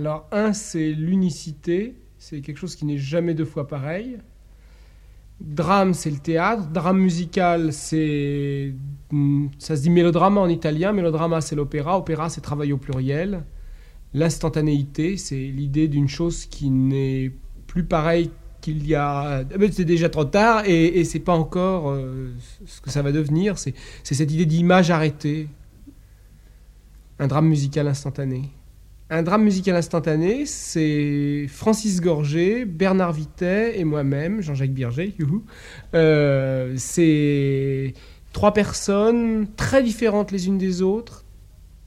Alors, un, c'est l'unicité. C'est quelque chose qui n'est jamais deux fois pareil. Drame, c'est le théâtre. Drame musical, c'est. hmm, Ça se dit mélodrama en italien. Mélodrama, c'est l'opéra. Opéra, c'est travail au pluriel. L'instantanéité, c'est l'idée d'une chose qui n'est plus pareille qu'il y a. Eh ben, C'est déjà trop tard et, et c'est pas encore euh, ce que ça va devenir. C'est c'est cette idée d'image arrêtée. Un drame musical instantané. Un drame musical instantané, c'est Francis Gorgé, Bernard Vitet et moi-même, Jean-Jacques Birger. Euh, c'est trois personnes très différentes les unes des autres,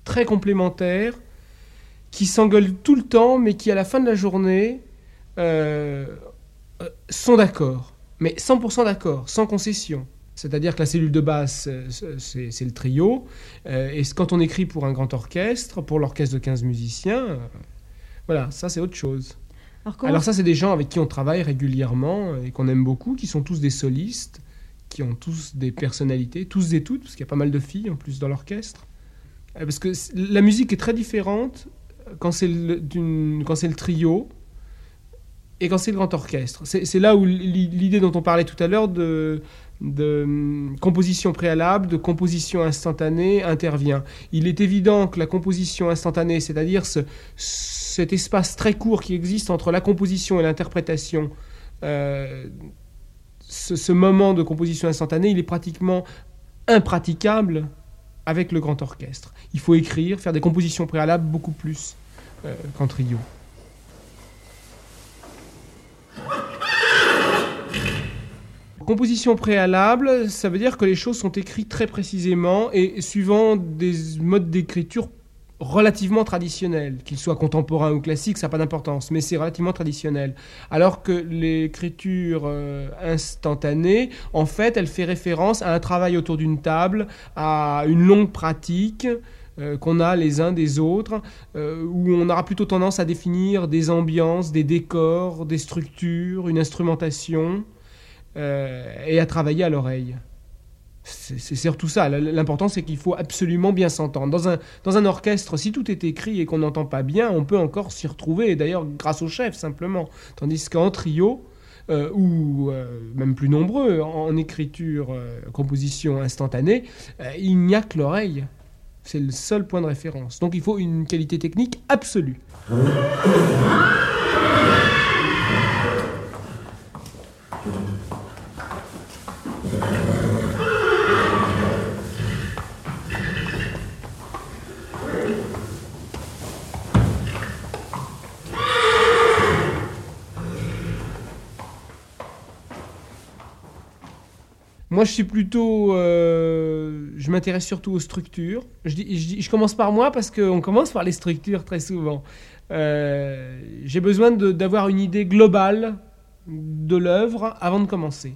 très complémentaires, qui s'engueulent tout le temps, mais qui à la fin de la journée euh, euh, sont d'accord. Mais 100% d'accord, sans concession. C'est-à-dire que la cellule de base, c'est- c'est le trio. Euh, et quand on écrit pour un grand orchestre, pour l'orchestre de 15 musiciens, euh, voilà, ça c'est autre chose. Alors, ça, c'est des gens avec qui on travaille régulièrement et qu'on aime beaucoup, qui sont tous des solistes, qui ont tous des personnalités, tous et toutes, parce qu'il y a pas mal de filles en plus dans l'orchestre. Euh, Parce que la musique est très différente quand c'est le, trio et quand c'est le grand orchestre. C'est là où l'i- l'idée dont on parlait tout à l'heure de, de hum, composition préalable, de composition instantanée intervient. Il est évident que la composition instantanée, c'est-à-dire ce, cet espace très court qui existe entre la composition et l'interprétation, euh, ce, ce moment de composition instantanée, il est pratiquement impraticable avec le grand orchestre. Il faut écrire, faire des compositions préalables beaucoup plus euh, qu'en trio. Composition préalable, ça veut dire que les choses sont écrites très précisément et suivant des modes d'écriture relativement traditionnels, qu'ils soient contemporains ou classiques, ça n'a pas d'importance, mais c'est relativement traditionnel. Alors que l'écriture euh, instantanée, en fait, elle fait référence à un travail autour d'une table, à une longue pratique euh, qu'on a les uns des autres, euh, où on aura plutôt tendance à définir des ambiances, des décors, des structures, une instrumentation, euh, et à travailler à l'oreille. C'est surtout ça. L'important, c'est qu'il faut absolument bien s'entendre. Dans un, dans un orchestre, si tout est écrit et qu'on n'entend pas bien, on peut encore s'y retrouver, et d'ailleurs grâce au chef simplement. Tandis qu'en trio, euh, ou euh, même plus nombreux, en, écriture, composition instantanée, il n'y a que l'oreille. C'est le seul point de référence. Donc il faut une qualité technique absolue. Moi, je suis plutôt. euh, je m'intéresse surtout aux structures. Je, commence par moi parce qu'on commence par les structures très souvent. Euh, J'ai besoin d'avoir une idée globale de l'œuvre avant de commencer.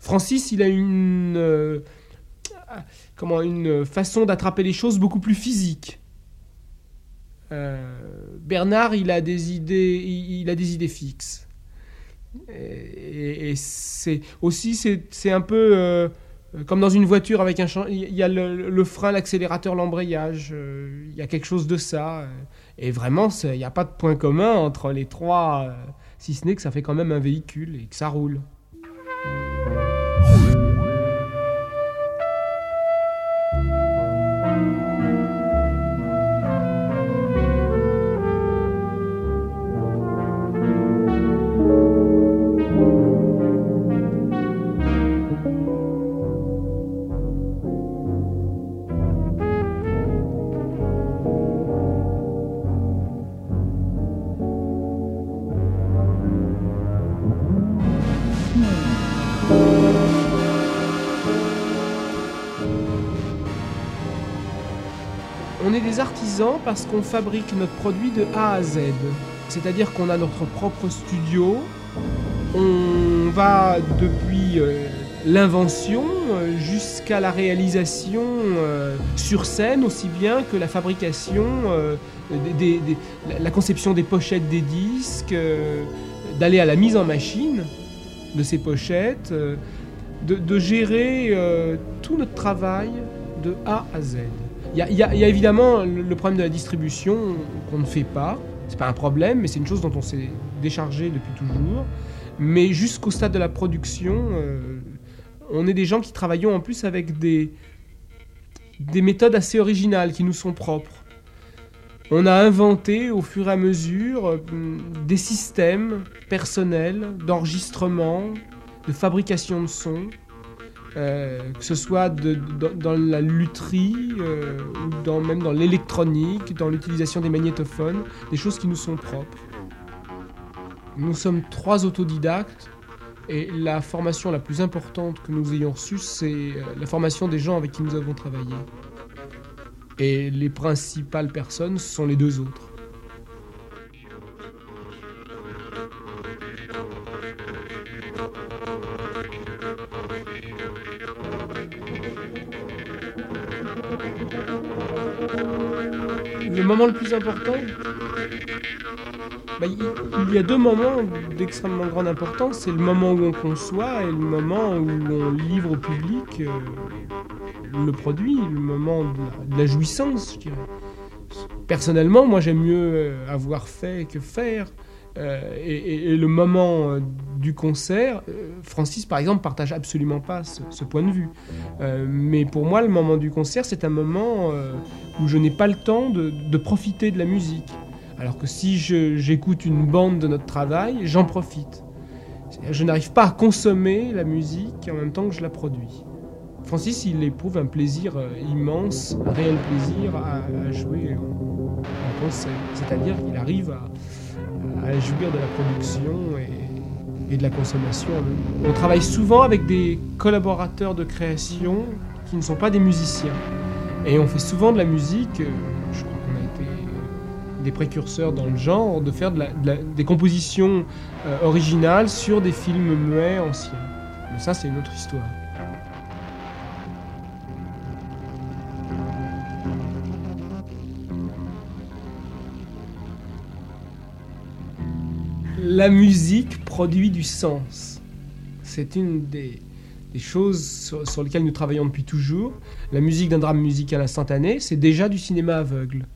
Francis, il a une. euh, comment Une façon d'attraper les choses beaucoup plus physique. Bernard, il a des idées, il a des idées fixes. Et, c'est aussi c'est un peu euh, comme dans une voiture avec un il y a le, frein, l'accélérateur, l'embrayage. euh, il y a quelque chose de ça. euh, et vraiment, il n'y a pas de point commun entre les trois, si ce n'est que ça fait quand même un véhicule et que ça roule. On est des artisans parce qu'on fabrique notre produit de A à Z. C'est-à-dire qu'on a notre propre studio. On va depuis euh, l'invention euh, jusqu'à la réalisation euh, sur scène, aussi bien que la fabrication, la- conception des pochettes des disques, d'aller à la mise en machine de ces pochettes, de, gérer tout notre travail de A à Z. Il y a, évidemment le, problème de la distribution qu'on ne fait pas. C'est pas un problème, mais c'est une chose dont on s'est déchargé depuis toujours. Mais jusqu'au stade de la production, euh, on est des gens qui travaillons en plus avec des, des méthodes assez originales qui nous sont propres. On a inventé au fur et à mesure euh, des systèmes personnels d'enregistrement, de fabrication de sons, euh, que ce soit dans- la lutherie, euh, ou même dans l'électronique, dans l'utilisation des magnétophones, des choses qui nous sont propres. Nous sommes trois autodidactes et la formation la plus importante que nous ayons reçue, c'est euh, la formation des gens avec qui nous avons travaillé. Et les principales personnes sont les deux autres. Bah, il il y a deux moments d'extrêmement grande importance. C'est le moment où on conçoit et le moment où on livre au public euh, le produit, le moment de la, de la jouissance, je dirais. Personnellement, moi j'aime mieux euh, avoir fait que faire. Euh, et, le moment euh, du concert, euh, Francis par exemple partage absolument pas ce, point de vue. Mais pour moi, le moment du concert, c'est un moment où je n'ai pas le temps de, profiter de la musique. Alors que si j'écoute une bande de notre travail, j'en profite. Je n'arrive pas à consommer la musique en même temps que je la produis. Francis, il éprouve un plaisir immense, un réel plaisir à, à jouer en, en concert. C'est-à-dire qu'il arrive à, à jouir de la production et, de la consommation. On travaille souvent avec des collaborateurs de création qui ne sont pas des musiciens. Et on fait souvent de la musique, euh, je crois qu'on a été des précurseurs dans le genre, de faire des compositions euh, originales sur des films muets anciens. Mais ça, c'est une autre histoire. La musique produit du sens. C'est une des, choses sur, sur lesquelles nous travaillons depuis toujours. La musique d'un drame musical instantané, c'est déjà du cinéma aveugle.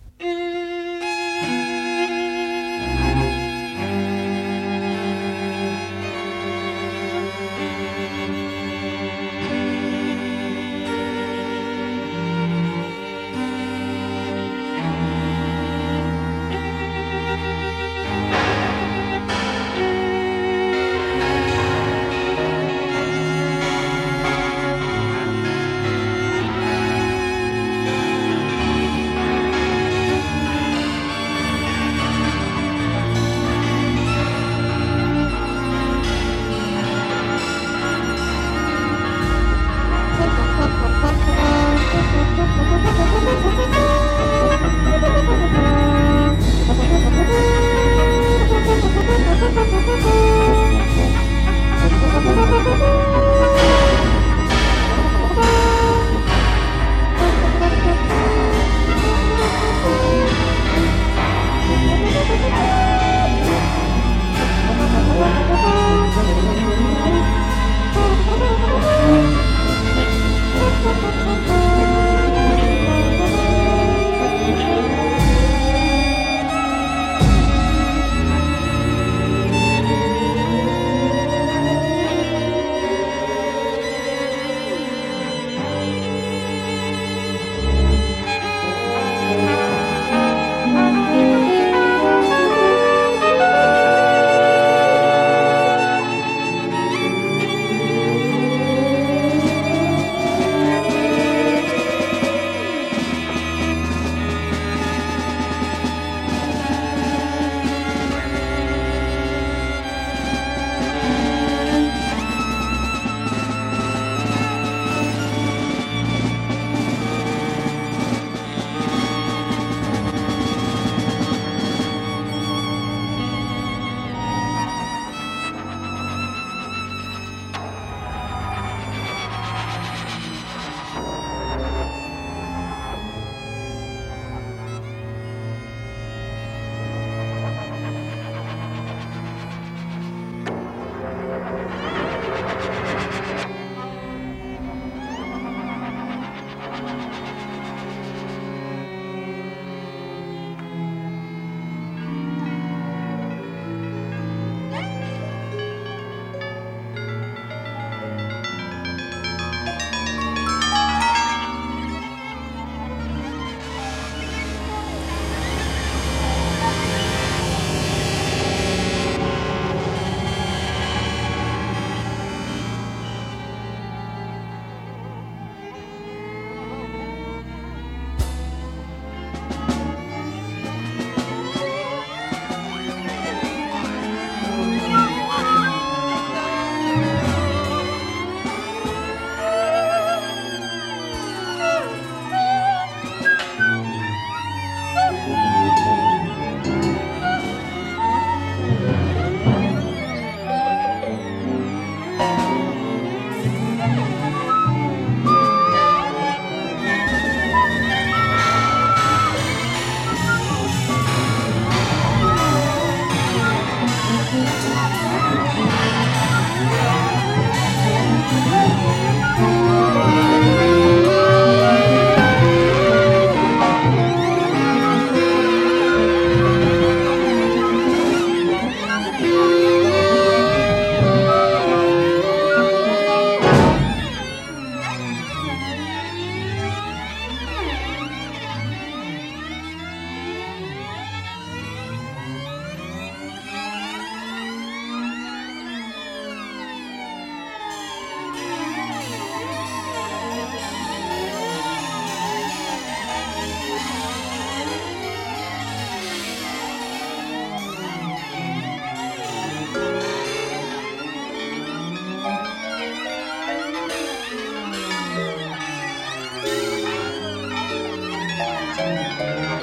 了。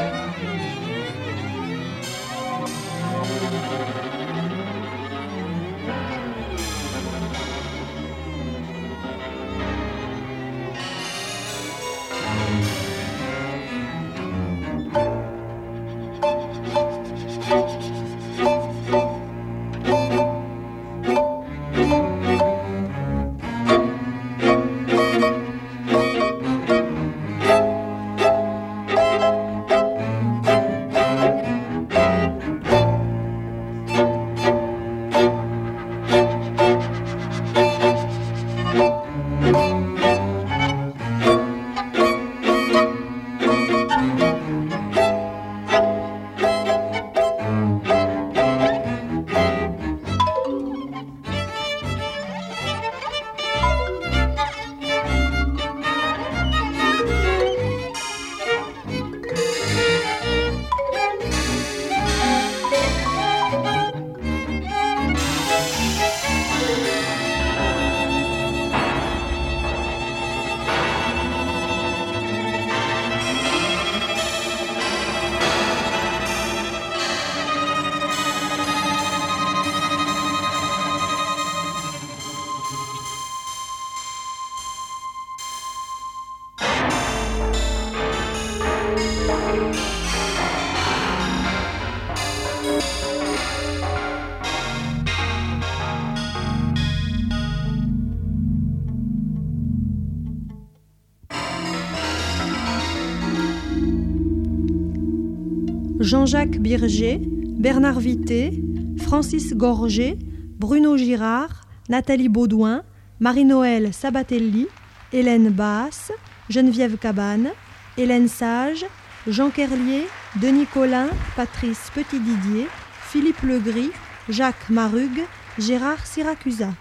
Jean-Jacques Birger, Bernard Vité, Francis Gorgé, Bruno Girard, Nathalie Baudouin, Marie-Noël Sabatelli, Hélène Basse, Geneviève Cabane, Hélène Sage, Jean Kerlier, Denis Collin, Patrice Petit-Didier, Philippe Legris, Jacques Marugue, Gérard Syracusa.